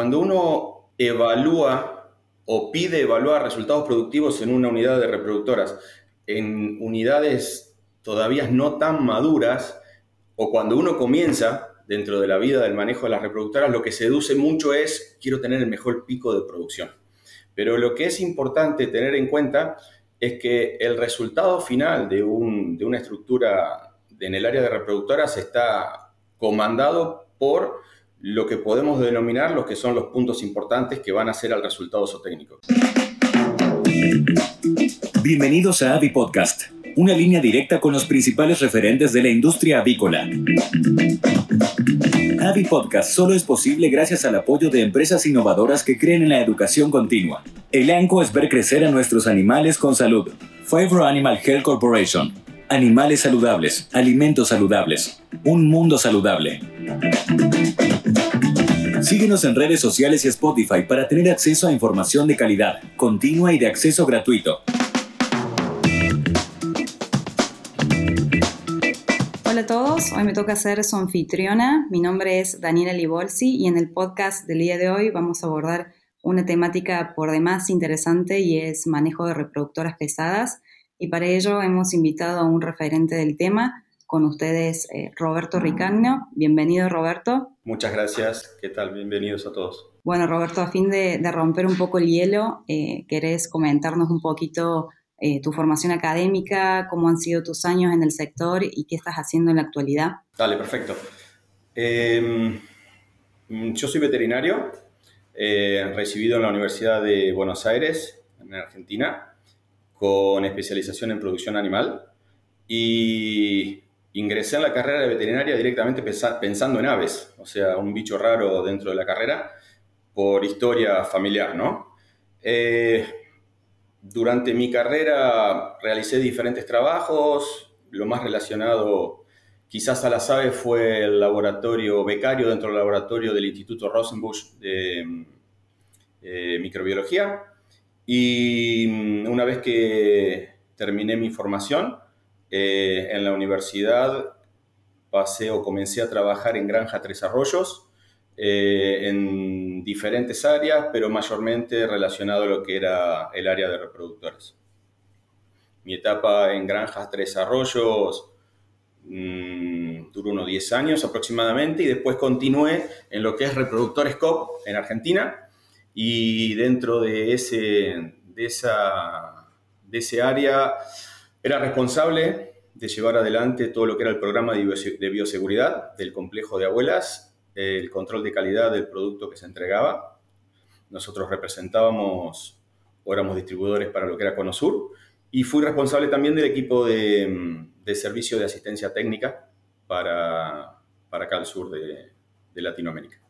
cuando uno evalúa o pide evaluar resultados productivos en una unidad de reproductoras, en unidades todavía no tan maduras, o cuando uno comienza dentro de la vida del manejo de las reproductoras, lo que seduce mucho es quiero tener el mejor pico de producción. Pero lo que es importante tener en cuenta es que el resultado final de, de una estructura en el área de reproductoras está comandado por lo que podemos denominar los que son los puntos importantes que van a ser al resultado zootécnico. Bienvenidos a Avi Podcast, una línea directa con los principales referentes de la industria avícola. Avi Podcast solo es posible gracias al apoyo de empresas innovadoras que creen en la educación continua. El ANCO es ver crecer a nuestros animales con salud. Favor Animal Health Corporation. Animales saludables, alimentos saludables, un mundo saludable. Síguenos en redes sociales y Spotify para tener acceso a información de calidad, continua y de acceso gratuito. Hola a todos, hoy me toca ser su anfitriona. Mi nombre es Daniela Libolsi y en el podcast del día de hoy vamos a abordar una temática por demás interesante y es manejo de reproductoras pesadas. Y para ello hemos invitado a un referente del tema, con ustedes eh, Roberto Ricagno. Bienvenido Roberto. Muchas gracias, ¿qué tal? Bienvenidos a todos. Bueno Roberto, a fin de, romper un poco el hielo, eh, ¿querés comentarnos un poquito eh, tu formación académica, cómo han sido tus años en el sector y qué estás haciendo en la actualidad? Dale, perfecto. Em, yo soy veterinario, recibido en la Universidad de Buenos Aires, en Argentina, con especialización en producción animal. Y ingresé en la carrera de veterinaria directamente pensando en aves, o sea, un bicho raro dentro de la carrera, por historia familiar, ¿no? Eh, durante mi carrera realicé diferentes trabajos, lo más relacionado quizás a las aves fue el laboratorio becario dentro del laboratorio del Instituto Rosenbusch de eh, Microbiología. Y mm, una vez que terminé mi formación, eh, en la universidad pasé o comencé a trabajar en Granja Tres Arroyos, eh, en diferentes áreas, pero mayormente relacionado a lo que era el área de reproductores. Mi etapa en Granja Tres Arroyos mm, duró unos 10 años aproximadamente y después continué en lo que es Reproductores COP en Argentina y dentro de ese, de esa, de ese área era responsable de llevar adelante todo lo que era el programa de bioseguridad del complejo de abuelas, el control de calidad del producto que se entregaba. Nosotros representábamos o éramos distribuidores para lo que era Conosur y fui responsable también del equipo de, servicio de asistencia técnica para, para acá al sur de, de Latinoamérica.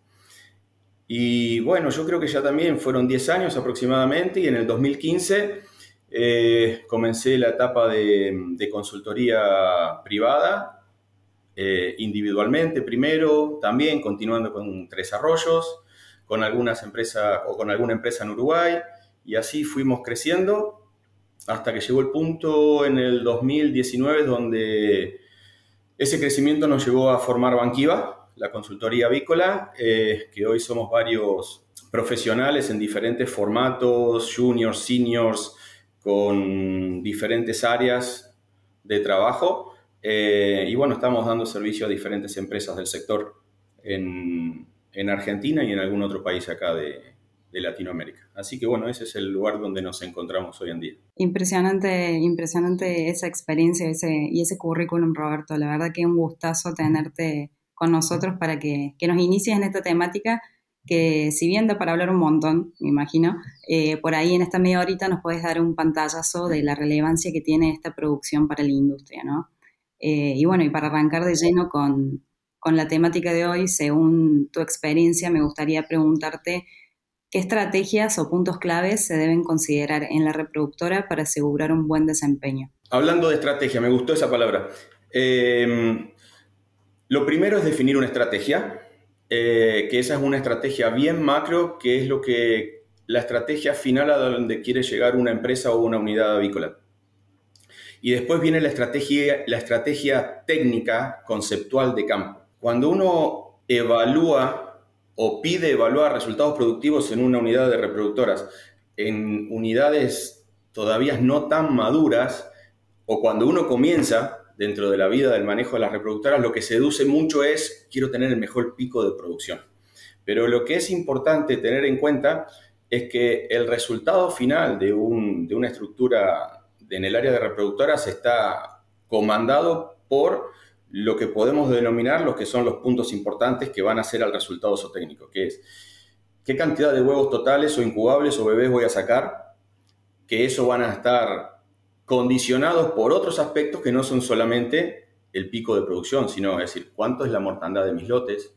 Y bueno, yo creo que ya también fueron 10 años aproximadamente y en el 2015 eh, comencé la etapa de, consultoría privada, eh, individualmente primero, también continuando con Tres Arroyos, con algunas empresas o con alguna empresa en Uruguay, y así fuimos creciendo hasta que llegó el punto en el 2019 donde ese crecimiento nos llevó a formar Banquiva, la consultoría avícola, eh, que hoy somos varios profesionales en diferentes formatos, juniors, seniors, con diferentes áreas de trabajo. Eh, y bueno, estamos dando servicio a diferentes empresas del sector en, en Argentina y en algún otro país acá de, Latinoamérica. Así que bueno, ese es el lugar donde nos encontramos hoy en día. Impresionante, impresionante esa experiencia ese, y ese currículum, Roberto. La verdad que un gustazo tenerte con nosotros para que, que nos inicies en esta temática que si bien da para hablar un montón, me imagino, eh, por ahí en esta media horita nos puedes dar un pantallazo de la relevancia que tiene esta producción para la industria, ¿no? Eh, y bueno, y para arrancar de lleno con, con la temática de hoy, según tu experiencia, me gustaría preguntarte qué estrategias o puntos claves se deben considerar en la reproductora para asegurar un buen desempeño. Hablando de estrategia, me gustó esa palabra. Eh, lo primero es definir una estrategia eh, que esa es una estrategia bien macro, que es lo que la estrategia final a donde quiere llegar una empresa o una unidad avícola. Y después viene la estrategia, la estrategia técnica conceptual de campo. Cuando uno evalúa o pide evaluar resultados productivos en una unidad de reproductoras en unidades todavía no tan maduras, o cuando uno comienza dentro de la vida del manejo de las reproductoras, lo que seduce mucho es quiero tener el mejor pico de producción. Pero lo que es importante tener en cuenta es que el resultado final de, de una estructura en el área de reproductoras está comandado por lo que podemos denominar los que son los puntos importantes que van a ser al resultado zootécnico, que es qué cantidad de huevos totales o incubables o bebés voy a sacar, que eso van a estar condicionados por otros aspectos que no son solamente el pico de producción, sino es decir, cuánto es la mortandad de mis lotes,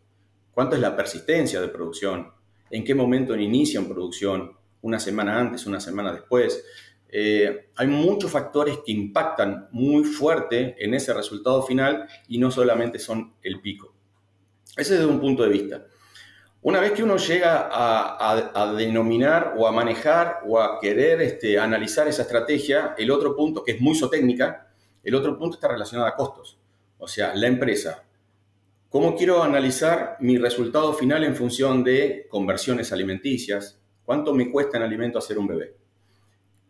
cuánto es la persistencia de producción, en qué momento inician producción, una semana antes, una semana después. Eh, hay muchos factores que impactan muy fuerte en ese resultado final y no solamente son el pico. Ese es desde un punto de vista. Una vez que uno llega a, denominar o a manejar o a querer este, analizar esa estrategia, el otro punto, que es muy zootécnica, el otro punto está relacionado a costos. O sea, la empresa. ¿Cómo quiero analizar mi resultado final en función de conversiones alimenticias? ¿Cuánto me cuesta en alimento hacer un bebé?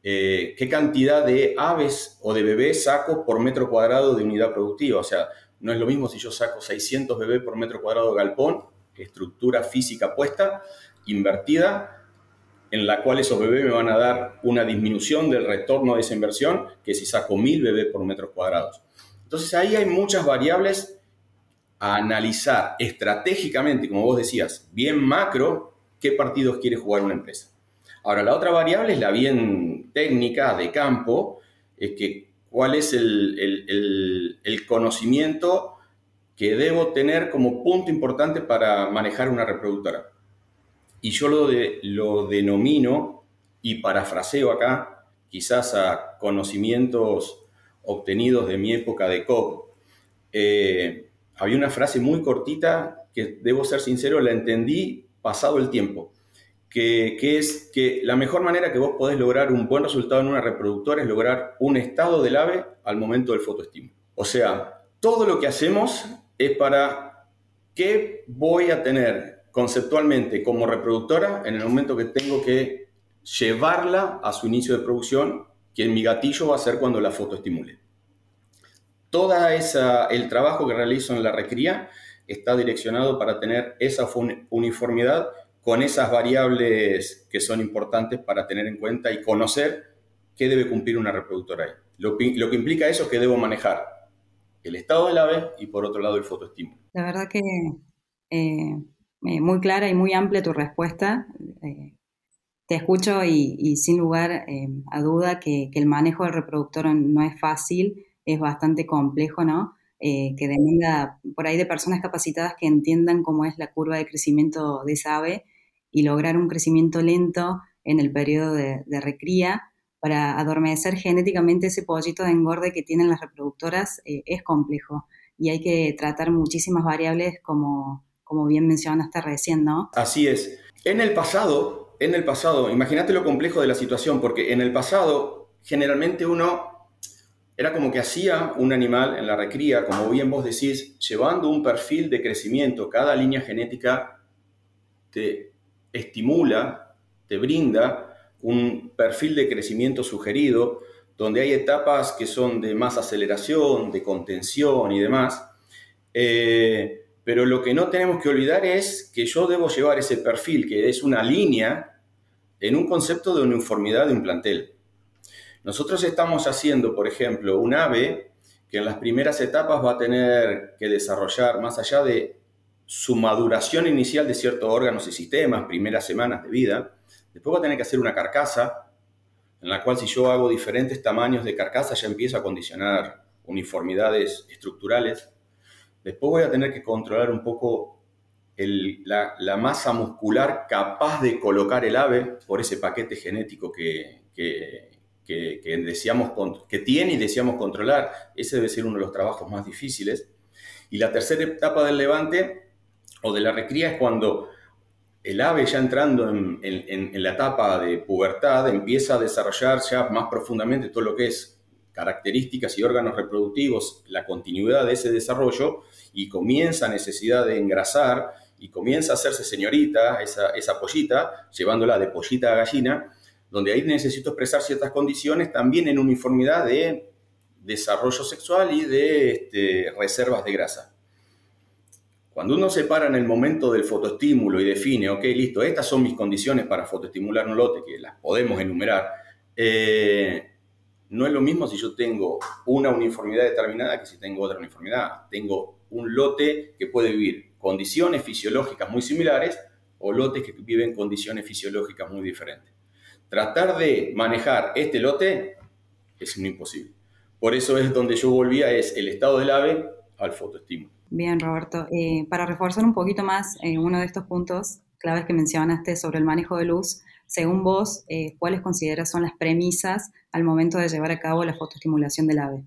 Eh, ¿Qué cantidad de aves o de bebés saco por metro cuadrado de unidad productiva? O sea, no es lo mismo si yo saco 600 bebés por metro cuadrado de galpón estructura física puesta, invertida, en la cual esos bebés me van a dar una disminución del retorno de esa inversión que si saco mil bebés por metro cuadrado. Entonces ahí hay muchas variables a analizar estratégicamente, como vos decías, bien macro, qué partidos quiere jugar una empresa. Ahora, la otra variable es la bien técnica de campo, es que cuál es el, el, el conocimiento que debo tener como punto importante para manejar una reproductora. Y yo lo, lo denomino, y parafraseo acá, quizás a conocimientos obtenidos de mi época de COP. Eh, había una frase muy cortita que, debo ser sincero, la entendí pasado el tiempo, que, que, es que la mejor manera que vos podés lograr un buen resultado en una reproductora es lograr un estado del ave al momento del fotoestímulo. O sea, todo lo que hacemos es para qué voy a tener conceptualmente como reproductora en el momento que tengo que llevarla a su inicio de producción, que mi gatillo va a ser cuando la foto estimule. Toda el trabajo que realizo en la recría está direccionado para tener esa uniformidad con esas variables que son importantes para tener en cuenta y conocer qué debe cumplir una reproductora ahí. Lo, lo que implica eso es que debo manejar el estado del ave y por otro lado el fotoestímulo. La verdad que eh, eh, muy clara y muy amplia tu respuesta. Eh, te escucho y, sin lugar a duda que, el manejo del reproductor no es fácil, es bastante complejo, ¿no? que demanda por ahí de personas capacitadas que entiendan cómo es la curva de crecimiento de esa ave y lograr un crecimiento lento en el periodo de, de recría para adormecer genéticamente ese pollito de engorde que tienen las reproductoras eh, es complejo y hay que tratar muchísimas variables como, como bien mencionaste recién, ¿no? Así es. En el pasado, en el pasado, imagínate lo complejo de la situación, porque en el pasado generalmente uno era como que hacía un animal en la recría, como bien vos decís, llevando un perfil de crecimiento. Cada línea genética te estimula, te brinda un perfil de crecimiento sugerido, donde hay etapas que son de más aceleración, de contención y demás. Eh, pero lo que no tenemos que olvidar es que yo debo llevar ese perfil, que es una línea, en un concepto de uniformidad de un plantel. Nosotros estamos haciendo, por ejemplo, un ave que en las primeras etapas va a tener que desarrollar, más allá de su maduración inicial de ciertos órganos y sistemas, primeras semanas de vida, Después va a tener que hacer una carcasa, en la cual si yo hago diferentes tamaños de carcasa ya empiezo a condicionar uniformidades estructurales. Después voy a tener que controlar un poco la, masa muscular capaz de colocar el ave por ese paquete genético que, que, que tiene y deseamos controlar. Ese debe ser uno de los trabajos más difíciles. Y la tercera etapa del levante o de la recría es cuando el ave ya entrando en, la etapa de pubertad empieza a desarrollar ya más profundamente todo lo que es características y órganos reproductivos, la continuidad de ese desarrollo y comienza necesidad de engrasar y comienza a hacerse señorita, esa, pollita, llevándola de pollita a gallina, donde ahí necesito expresar ciertas condiciones también en uniformidad de desarrollo sexual y de este, reservas de grasa. Cuando uno se para en el momento del fotoestímulo y define, ok, listo, estas son mis condiciones para fotoestimular un lote, que las podemos enumerar, eh, no es lo mismo si yo tengo una uniformidad determinada que si tengo otra uniformidad. Tengo un lote que puede vivir condiciones fisiológicas muy similares o lotes que viven condiciones fisiológicas muy diferentes. Tratar de manejar este lote es un imposible. Por eso es donde yo volvía, es el estado del ave al fotoestímulo. Bien, Roberto. Eh, para reforzar un poquito más eh, uno de estos puntos claves que mencionaste sobre el manejo de luz, según vos, eh, ¿cuáles consideras son las premisas al momento de llevar a cabo la fotoestimulación del ave?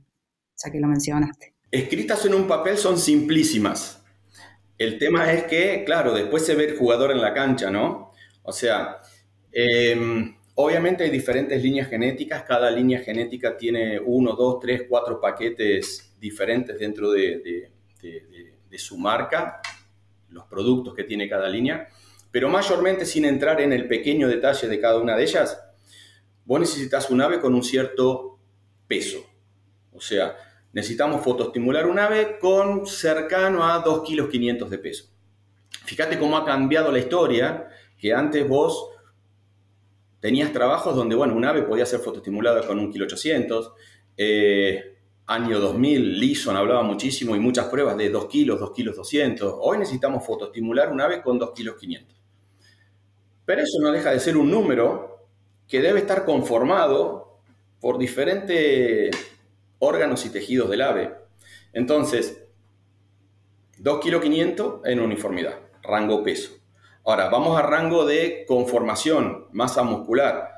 Ya que lo mencionaste. Escritas en un papel son simplísimas. El tema es que, claro, después se ve el jugador en la cancha, ¿no? O sea, em, obviamente hay diferentes líneas genéticas, cada línea genética tiene uno, dos, tres, cuatro paquetes diferentes dentro de su marca, los productos que tiene cada línea pero mayormente sin entrar en el pequeño detalle de cada una de ellas, vos necesitas un ave con un cierto peso. O sea, necesitamos fotoestimular un ave con cercano a 2 kilos 500 de peso. Fíjate cómo ha cambiado la historia, que antes vos tenías trabajos donde, bueno, un ave podía ser fotoestimulada con un kilo 800. Eh, año 2000, Lison hablaba muchísimo y muchas pruebas de 2 kilos, 2 kilos 200. Hoy necesitamos fotoestimular un ave con 2 kilos 500. Pero eso no deja de ser un número que debe estar conformado por diferentes órganos y tejidos del ave. Entonces, 2 kg 500 en uniformidad, rango peso. Ahora, vamos a rango de conformación, masa muscular.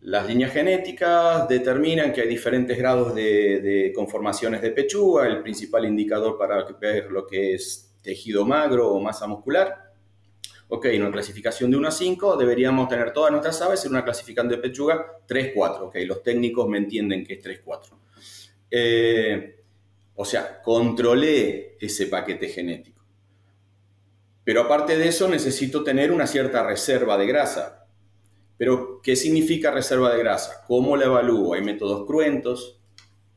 Las líneas genéticas determinan que hay diferentes grados de, conformaciones de pechuga, el principal indicador para ver lo que es tejido magro o masa muscular ok, en una clasificación de 1 a 5 deberíamos tener todas nuestras aves en una clasificación de pechuga 3-4, ok, los técnicos me entienden que es 3-4. Eh, o sea, controlé ese paquete genético. Pero aparte de eso necesito tener una cierta reserva de grasa. Pero, ¿qué significa reserva de grasa? ¿Cómo la evalúo? Hay métodos cruentos,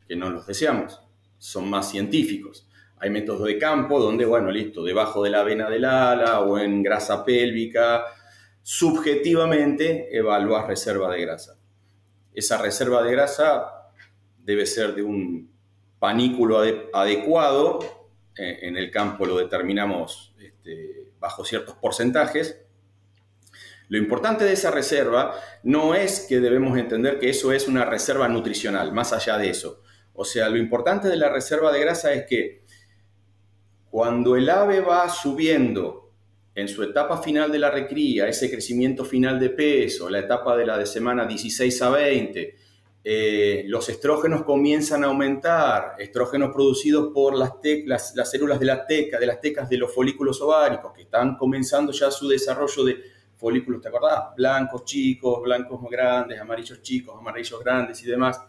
que no los deseamos, son más científicos. Hay métodos de campo donde, bueno, listo, debajo de la vena del ala o en grasa pélvica, subjetivamente evalúas reserva de grasa. Esa reserva de grasa debe ser de un panículo adecuado, eh, en el campo lo determinamos este, bajo ciertos porcentajes. Lo importante de esa reserva no es que debemos entender que eso es una reserva nutricional, más allá de eso. O sea, lo importante de la reserva de grasa es que cuando el ave va subiendo en su etapa final de la recría, ese crecimiento final de peso, la etapa de la de semana 16 a 20, eh, los estrógenos comienzan a aumentar, estrógenos producidos por las, las, células de la teca, de las tecas de los folículos ováricos, que están comenzando ya su desarrollo de folículos, ¿te acordás? Blancos chicos, blancos grandes, amarillos chicos, amarillos grandes y demás.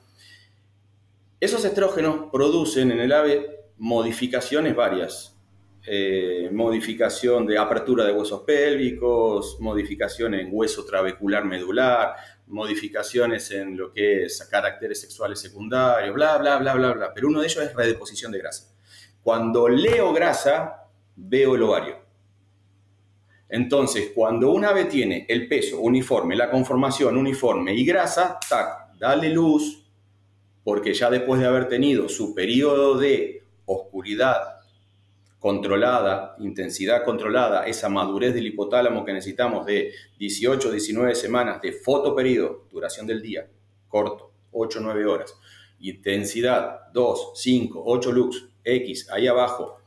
Esos estrógenos producen en el ave modificaciones varias, eh, modificación de apertura de huesos pélvicos, modificación en hueso trabecular medular, modificaciones en lo que es caracteres sexuales secundarios, bla, bla, bla, bla, bla. Pero uno de ellos es redeposición de grasa. Cuando leo grasa, veo el ovario. Entonces, cuando un ave tiene el peso uniforme, la conformación uniforme y grasa, tac, dale luz, porque ya después de haber tenido su periodo de oscuridad controlada, intensidad controlada, esa madurez del hipotálamo que necesitamos de 18, 19 semanas de fotoperiodo, duración del día, corto, 8, 9 horas, intensidad 2, 5, 8 lux, X, ahí abajo,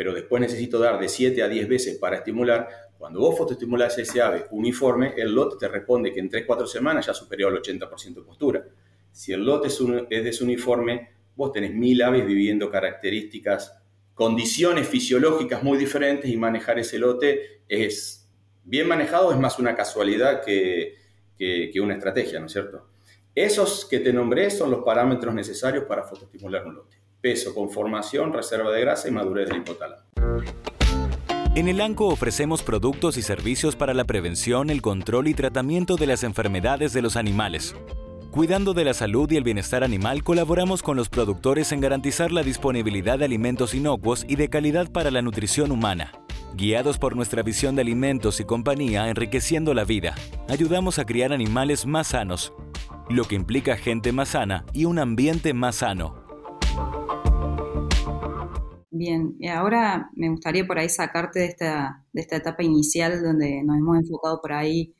pero después necesito dar de 7 a 10 veces para estimular, cuando vos fotoestimulás ese ave uniforme, el lote te responde que en 3, 4 semanas ya superó el 80% de postura. Si el lote es, es desuniforme, vos tenés mil aves viviendo características condiciones fisiológicas muy diferentes y manejar ese lote es bien manejado, es más una casualidad que, una estrategia, ¿no es cierto? Esos que te nombré son los parámetros necesarios para fotoestimular un lote. Peso, conformación, reserva de grasa y madurez del hipotálamo. En el ANCO ofrecemos productos y servicios para la prevención, el control y tratamiento de las enfermedades de los animales. Cuidando de la salud y el bienestar animal, colaboramos con los productores en garantizar la disponibilidad de alimentos inocuos y de calidad para la nutrición humana. Guiados por nuestra visión de alimentos y compañía enriqueciendo la vida, ayudamos a criar animales más sanos, lo que implica gente más sana y un ambiente más sano. Bien, y ahora me gustaría por ahí sacarte de esta, de esta etapa inicial donde nos hemos enfocado por ahí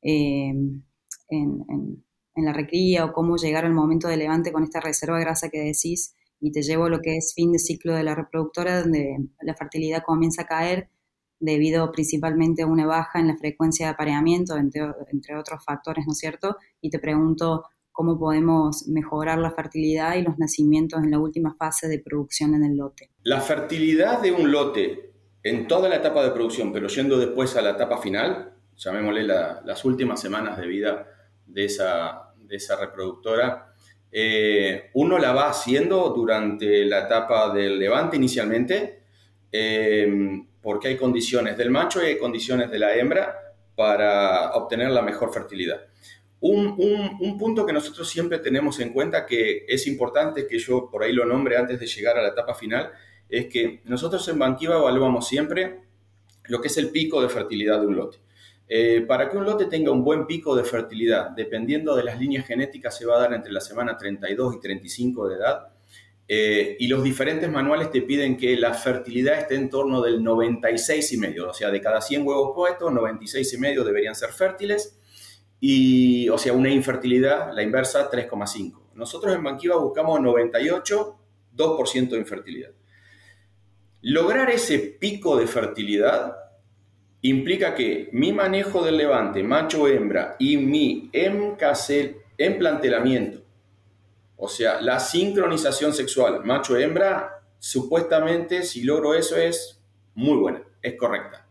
eh, en, la recría o cómo llegar al momento de levante con esta reserva de grasa que decís y te llevo a lo que es fin de ciclo de la reproductora donde la fertilidad comienza a caer debido principalmente a una baja en la frecuencia de apareamiento, entre, entre otros factores, ¿no es cierto? Y te pregunto, cómo podemos mejorar la fertilidad y los nacimientos en la última fase de producción en el lote. La fertilidad de un lote en toda la etapa de producción, pero yendo después a la etapa final, llamémosle las últimas semanas de vida de esa, de esa reproductora, eh, uno la va haciendo durante la etapa del levante inicialmente, eh, porque hay condiciones del macho y hay condiciones de la hembra para obtener la mejor fertilidad. Un, punto que nosotros siempre tenemos en cuenta que es importante, que yo por ahí lo nombre antes de llegar a la etapa final, es que nosotros en Banquiva evaluamos siempre lo que es el pico de fertilidad de un lote. Eh, para que un lote tenga un buen pico de fertilidad, dependiendo de las líneas genéticas, se va a dar entre la semana 32 y 35 de edad. Eh, y los diferentes manuales te piden que la fertilidad esté en torno del 96,5, o sea, de cada 100 huevos puestos, 96,5 deberían ser fértiles y, o sea, una infertilidad, la inversa, 3,5. Nosotros en Banquiva buscamos 98, 2% de infertilidad. Lograr ese pico de fertilidad implica que mi manejo del levante macho-hembra y mi emplantelamiento, o sea, la sincronización sexual macho-hembra, supuestamente si logro eso es muy buena, es correcta.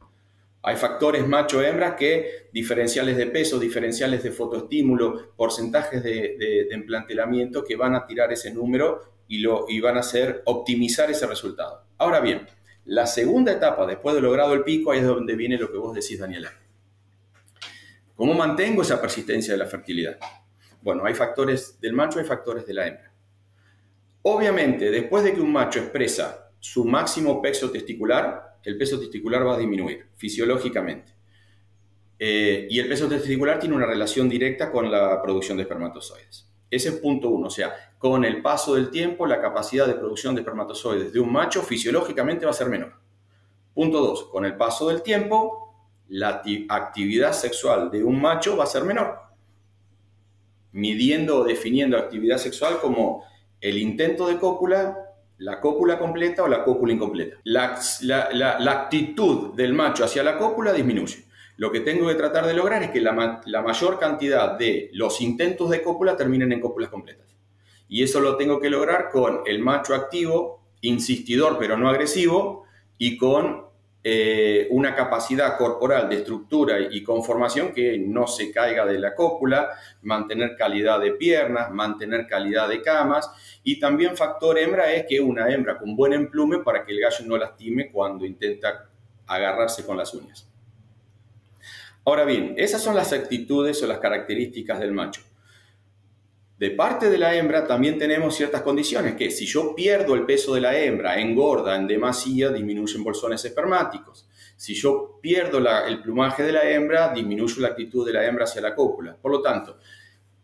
Hay factores macho-hembra que diferenciales de peso, diferenciales de fotoestímulo, porcentajes de, de, emplantelamiento que van a tirar ese número y, lo, y van a hacer optimizar ese resultado. Ahora bien, la segunda etapa, después de logrado el pico, ahí es donde viene lo que vos decís, Daniela. ¿Cómo mantengo esa persistencia de la fertilidad? Bueno, hay factores del macho y factores de la hembra. Obviamente, después de que un macho expresa su máximo peso testicular, el peso testicular va a disminuir fisiológicamente. Eh, y el peso testicular tiene una relación directa con la producción de espermatozoides. Ese es punto uno, o sea, con el paso del tiempo la capacidad de producción de espermatozoides de un macho fisiológicamente va a ser menor. Punto dos, con el paso del tiempo la actividad sexual de un macho va a ser menor. Midiendo o definiendo actividad sexual como el intento de cópula la cópula completa o la cópula incompleta. La, actitud del macho hacia la cópula disminuye. Lo que tengo que tratar de lograr es que la, la mayor cantidad de los intentos de cópula terminen en cópulas completas. Y eso lo tengo que lograr con el macho activo, insistidor pero no agresivo, y con eh, una capacidad corporal de estructura y conformación que no se caiga de la cópula, mantener calidad de piernas, mantener calidad de camas y también factor hembra es que una hembra con buen emplume para que el gallo no lastime cuando intenta agarrarse con las uñas. Ahora bien, esas son las actitudes o las características del macho. De parte de la hembra también tenemos ciertas condiciones, que si yo pierdo el peso de la hembra, engorda en demasía, disminuyen bolsones espermáticos. Si yo pierdo el plumaje de la hembra, disminuye la actitud de la hembra hacia la cópula. Por lo tanto,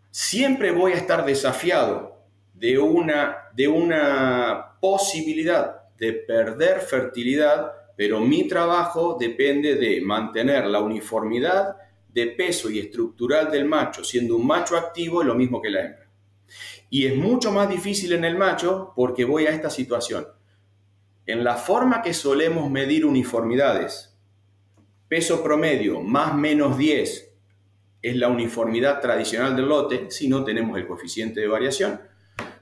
siempre voy a estar desafiado de una, de una posibilidad de perder fertilidad, pero mi trabajo depende de mantener la uniformidad de peso y estructural del macho, siendo un macho activo lo mismo que la hembra. Y es mucho más difícil en el macho porque voy a esta situación. En la forma que solemos medir uniformidades, peso promedio más menos 10 es la uniformidad tradicional del lote, si no tenemos el coeficiente de variación.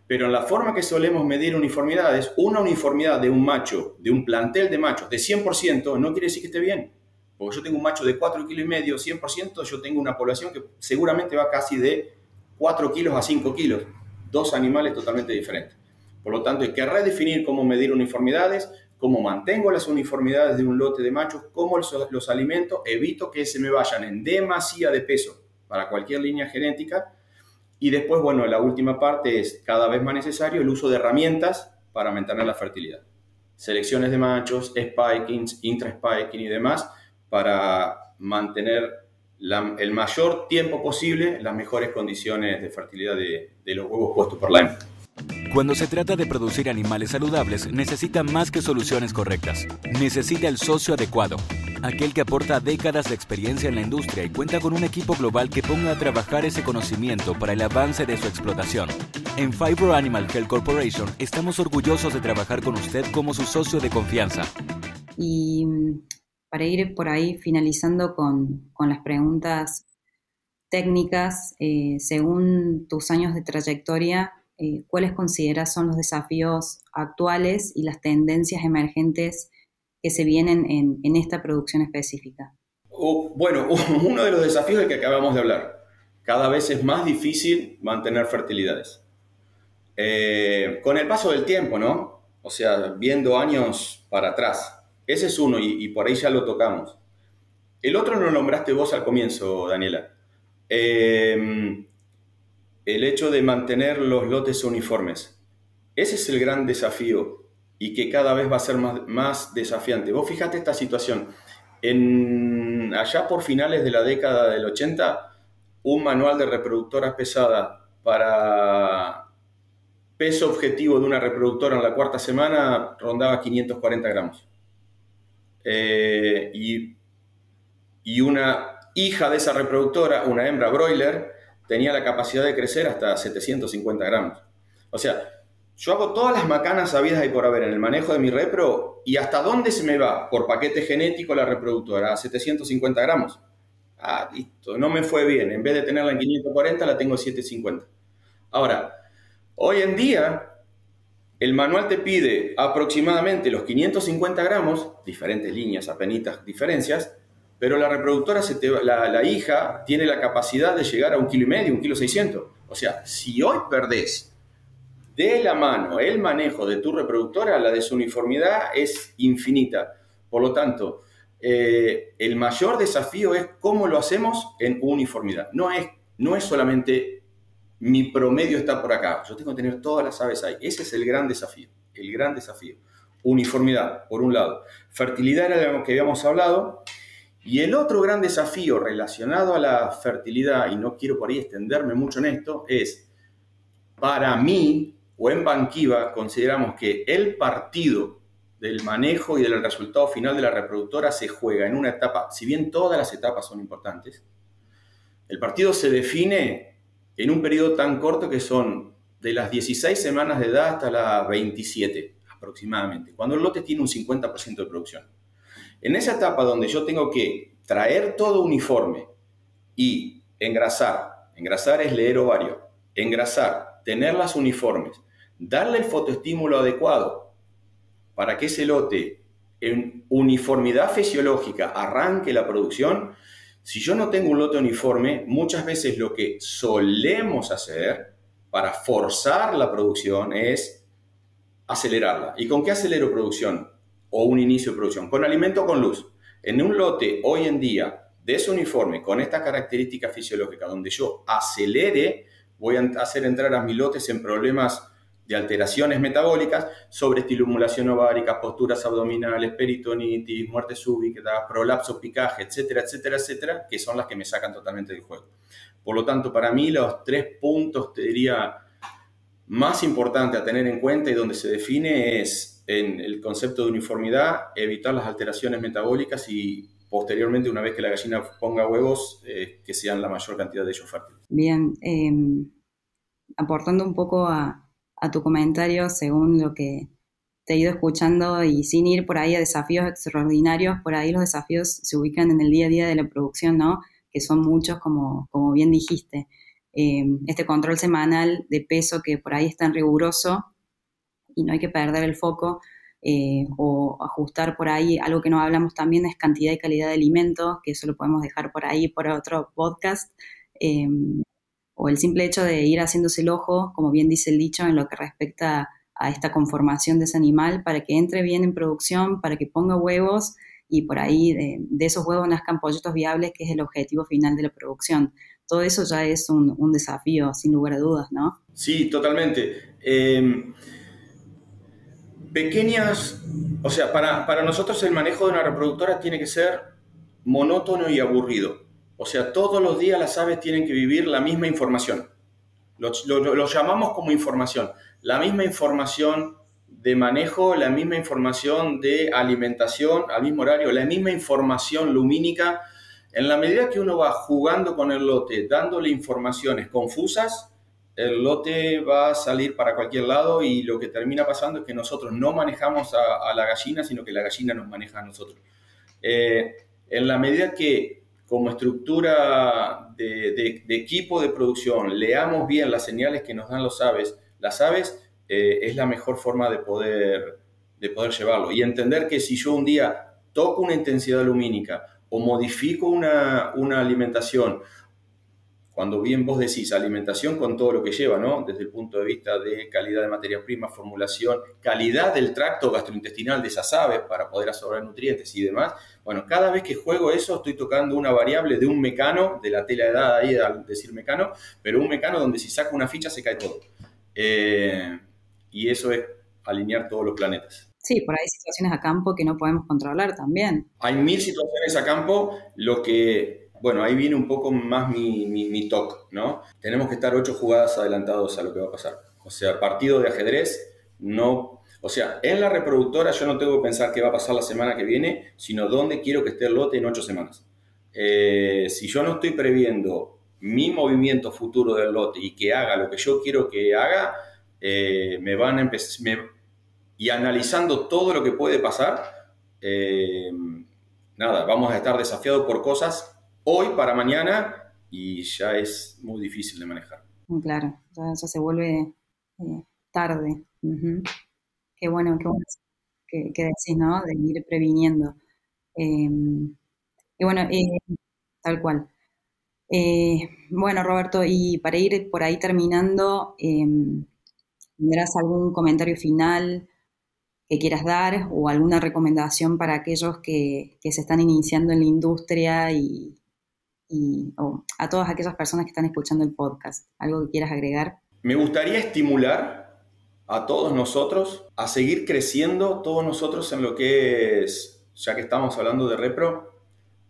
Pero en la forma que solemos medir uniformidades, una uniformidad de un macho, de un plantel de machos de 100%, no quiere decir que esté bien. Porque yo tengo un macho de 4 kilos y medio, 100%, yo tengo una población que seguramente va casi de 4 kilos a 5 kilos dos animales totalmente diferentes. Por lo tanto, hay que redefinir cómo medir uniformidades, cómo mantengo las uniformidades de un lote de machos, cómo los, los alimento, evito que se me vayan en demasía de peso para cualquier línea genética. Y después, bueno, la última parte es cada vez más necesario el uso de herramientas para mantener la fertilidad. Selecciones de machos, spikings, intra-spiking y demás para mantener el mayor tiempo posible las mejores condiciones de fertilidad de, de los huevos puestos por la hembra. Cuando se trata de producir animales saludables, necesita más que soluciones correctas. Necesita el socio adecuado, aquel que aporta décadas de experiencia en la industria y cuenta con un equipo global que ponga a trabajar ese conocimiento para el avance de su explotación. En Fibro Animal Health Corporation estamos orgullosos de trabajar con usted como su socio de confianza. Y para ir por ahí finalizando con, las preguntas técnicas, eh, según tus años de trayectoria, eh, cuáles consideras son los desafíos actuales y las tendencias emergentes que se vienen en, esta producción específica? bueno, uno de los desafíos del que acabamos de hablar. Cada vez es más difícil mantener fertilidades. Eh, con el paso del tiempo, ¿no? O sea, viendo años para atrás. Ese es uno y, por ahí ya lo tocamos. El otro lo nombraste vos al comienzo, Daniela. Eh, el hecho de mantener los lotes uniformes. Ese es el gran desafío y que cada vez va a ser más, más desafiante. Vos fijate esta situación. En, allá por finales de la década del 80, un manual de reproductoras pesadas para peso objetivo de una reproductora en la cuarta semana rondaba 540 gramos. Eh, y, y una hija de esa reproductora, una hembra broiler, tenía la capacidad de crecer hasta 750 gramos. O sea, yo hago todas las macanas habidas y por haber en el manejo de mi repro y hasta dónde se me va por paquete genético la reproductora, a 750 gramos. Ah, listo, no me fue bien. En vez de tenerla en 540, la tengo en 750. Ahora, hoy en día, el manual te pide aproximadamente los 550 gramos, diferentes líneas, apenitas diferencias, pero la reproductora, se la, hija, tiene la capacidad de llegar a un kilo y medio, un kilo seiscientos. O sea, si hoy perdés de la mano el manejo de tu reproductora, la desuniformidad es infinita. Por lo tanto, eh, el mayor desafío es cómo lo hacemos en uniformidad. No es, no es solamente mi promedio está por acá, yo tengo que tener todas las aves ahí. Ese es el gran desafío, el gran desafío. Uniformidad, por un lado. Fertilidad era lo que habíamos hablado. Y el otro gran desafío relacionado a la fertilidad, y no quiero por ahí extenderme mucho en esto, es, para mí, o en Banquiva, consideramos que el partido del manejo y del resultado final de la reproductora se juega en una etapa, si bien todas las etapas son importantes, el partido se define en un periodo tan corto que son de las 16 semanas de edad hasta las 27 aproximadamente, cuando el lote tiene un 50% de producción. En esa etapa donde yo tengo que traer todo uniforme y engrasar, engrasar es leer ovario, engrasar, tener las uniformes, darle el fotoestímulo adecuado para que ese lote en uniformidad fisiológica arranque la producción, si yo no tengo un lote uniforme, muchas veces lo que solemos hacer para forzar la producción es acelerarla. ¿Y con qué acelero producción? o un inicio de producción, con alimento con luz. En un lote hoy en día de ese uniforme con esta característica fisiológica, donde yo acelere, voy a hacer entrar a mis lotes en problemas de alteraciones metabólicas, sobre estimulación ovárica, posturas abdominales, peritonitis, muerte súbita, prolapso, picaje, etcétera, etcétera, etcétera, que son las que me sacan totalmente del juego. Por lo tanto, para mí los tres puntos, te diría, más importantes a tener en cuenta y donde se define es en el concepto de uniformidad, evitar las alteraciones metabólicas y posteriormente, una vez que la gallina ponga huevos, eh, que sean la mayor cantidad de ellos fértiles. Bien, em, aportando un poco a, tu comentario, según lo que te he ido escuchando y sin ir por ahí a desafíos extraordinarios, por ahí los desafíos se ubican en el día a día de la producción, ¿no? Que son muchos, como, como bien dijiste. Em, este control semanal de peso que por ahí es tan riguroso y no hay que perder el foco eh, o ajustar por ahí. Algo que no hablamos también es cantidad y calidad de alimentos, que eso lo podemos dejar por ahí por otro podcast. Em, o el simple hecho de ir haciéndose el ojo, como bien dice el dicho, en lo que respecta a esta conformación de ese animal para que entre bien en producción, para que ponga huevos y por ahí de, esos huevos nazcan pollitos viables, que es el objetivo final de la producción. Todo eso ya es un, desafío, sin lugar a dudas, ¿no? Sí, totalmente. Em, pequeñas, o sea, para, para nosotros el manejo de una reproductora tiene que ser monótono y aburrido. O sea, todos los días las aves tienen que vivir la misma información. Lo, llamamos como información. La misma información de manejo, la misma información de alimentación al mismo horario, la misma información lumínica. En la medida que uno va jugando con el lote, dándole informaciones confusas, el lote va a salir para cualquier lado y lo que termina pasando es que nosotros no manejamos a, la gallina, sino que la gallina nos maneja a nosotros. Eh, en la medida que como estructura de, equipo de producción leamos bien las señales que nos dan los aves, las aves eh, es la mejor forma de poder, de poder llevarlo. Y entender que si yo un día toco una intensidad lumínica o modifico una, una alimentación cuando bien vos decís alimentación con todo lo que lleva, ¿no? Desde el punto de vista de calidad de materia prima, formulación, calidad del tracto gastrointestinal de esas aves para poder absorber nutrientes y demás. Bueno, cada vez que juego eso estoy tocando una variable de un mecano, de la tela de edad ahí al decir mecano, pero un mecano donde si saco una ficha se cae todo. Eh, y eso es alinear todos los planetas. Sí, por ahí situaciones a campo que no podemos controlar también. Hay mil situaciones a campo, lo que bueno, ahí viene un poco más mi, mi, toque, ¿no? Tenemos que estar ocho jugadas adelantados a lo que va a pasar. O sea, partido de ajedrez, no... O sea, en la reproductora yo no tengo que pensar qué va a pasar la semana que viene, sino dónde quiero que esté el lote en ocho semanas. Eh, si yo no estoy previendo mi movimiento futuro del lote y que haga lo que yo quiero que haga, eh, me van a empezar... y analizando todo lo que puede pasar, eh, nada, vamos a estar desafiados por cosas hoy para mañana y ya es muy difícil de manejar. Claro, ya, se vuelve eh, tarde. Qué bueno, qué bueno que, decís, ¿no? De ir previniendo. Em, y bueno, eh, tal cual. Eh, bueno, Roberto, y para ir por ahí terminando, em, ¿tendrás algún comentario final que quieras dar o alguna recomendación para aquellos que, que se están iniciando en la industria y, y a todas aquellas personas que están escuchando el podcast. ¿Algo que quieras agregar? Me gustaría estimular a todos nosotros a seguir creciendo, todos nosotros en lo que es, ya que estamos hablando de repro,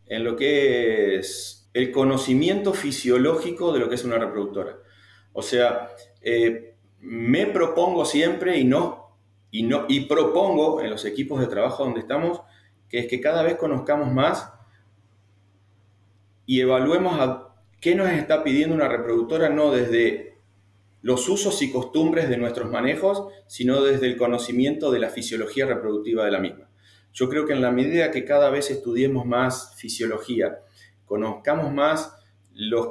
en lo que es el conocimiento fisiológico de lo que es una reproductora. O sea, eh, me propongo siempre y no, y no, y propongo en los equipos de trabajo donde estamos, que es que cada vez conozcamos más y evaluemos a qué nos está pidiendo una reproductora, no desde los usos y costumbres de nuestros manejos, sino desde el conocimiento de la fisiología reproductiva de la misma. Yo creo que en la medida que cada vez estudiemos más fisiología, conozcamos más los,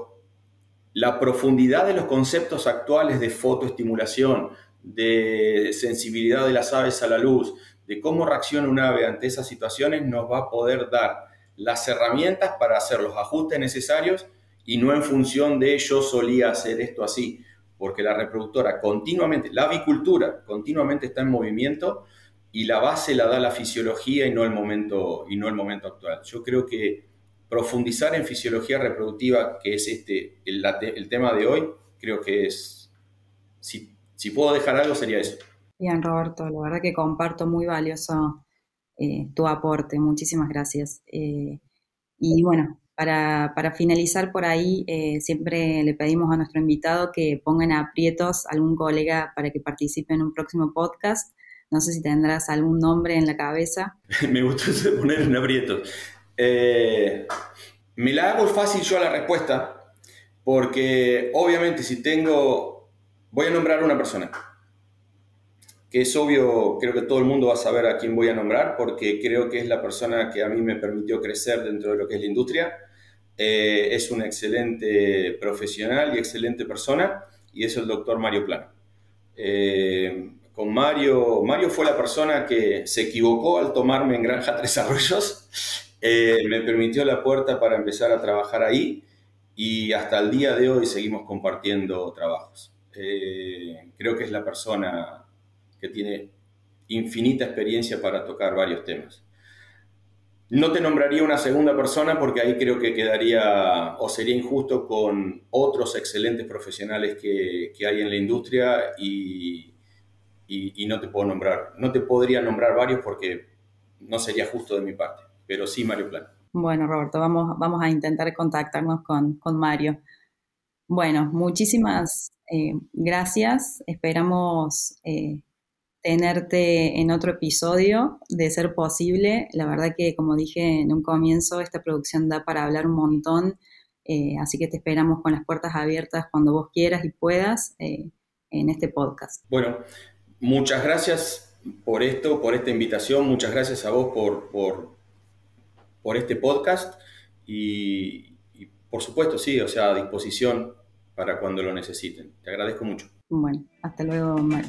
la profundidad de los conceptos actuales de fotoestimulación, de sensibilidad de las aves a la luz, de cómo reacciona un ave ante esas situaciones, nos va a poder dar las herramientas para hacer los ajustes necesarios y no en función de yo solía hacer esto así, porque la reproductora continuamente, la avicultura continuamente está en movimiento y la base la da la fisiología y no el momento, y no el momento actual. Yo creo que profundizar en fisiología reproductiva, que es este, el, el tema de hoy, creo que es, si, si puedo dejar algo sería eso. Bien, Roberto, la verdad que comparto muy valioso eh, tu aporte. Muchísimas gracias. Eh, y bueno, para, finalizar por ahí, eh, siempre le pedimos a nuestro invitado que pongan aprietos a algún colega para que participe en un próximo podcast. No sé si tendrás algún nombre en la cabeza. Me gusta poner en aprietos. me la hago fácil yo a la respuesta, porque obviamente si tengo, voy a nombrar una persona que es obvio, creo que todo el mundo va a saber a quién voy a nombrar, porque creo que es la persona que a mí me permitió crecer dentro de lo que es la industria. Eh, es un excelente profesional y excelente persona, y es el doctor Mario Plano. Eh, con Mario, Mario fue la persona que se equivocó al tomarme en Granja Tres Arroyos, eh, me permitió la puerta para empezar a trabajar ahí y hasta el día de hoy seguimos compartiendo trabajos. creo que es la persona que tiene infinita experiencia para tocar varios temas. No te nombraría una segunda persona porque ahí creo que quedaría o sería injusto con otros excelentes profesionales que, hay en la industria y, y, no te puedo nombrar. No te podría nombrar varios porque no sería justo de mi parte, pero sí Mario Plan. Bueno, Roberto, vamos, vamos a intentar contactarnos con, con Mario. Bueno, muchísimas eh, gracias. Esperamos eh, tenerte en otro episodio, de ser posible. La verdad que, como dije en un comienzo, esta producción da para hablar un montón, eh, así que te esperamos con las puertas abiertas cuando vos quieras y puedas en este podcast. Bueno, muchas gracias por esto, por esta invitación, muchas gracias a vos por, por, por este podcast y, por supuesto, sí, o sea, a disposición para cuando lo necesiten. Te agradezco mucho. Bueno, hasta luego, Mario.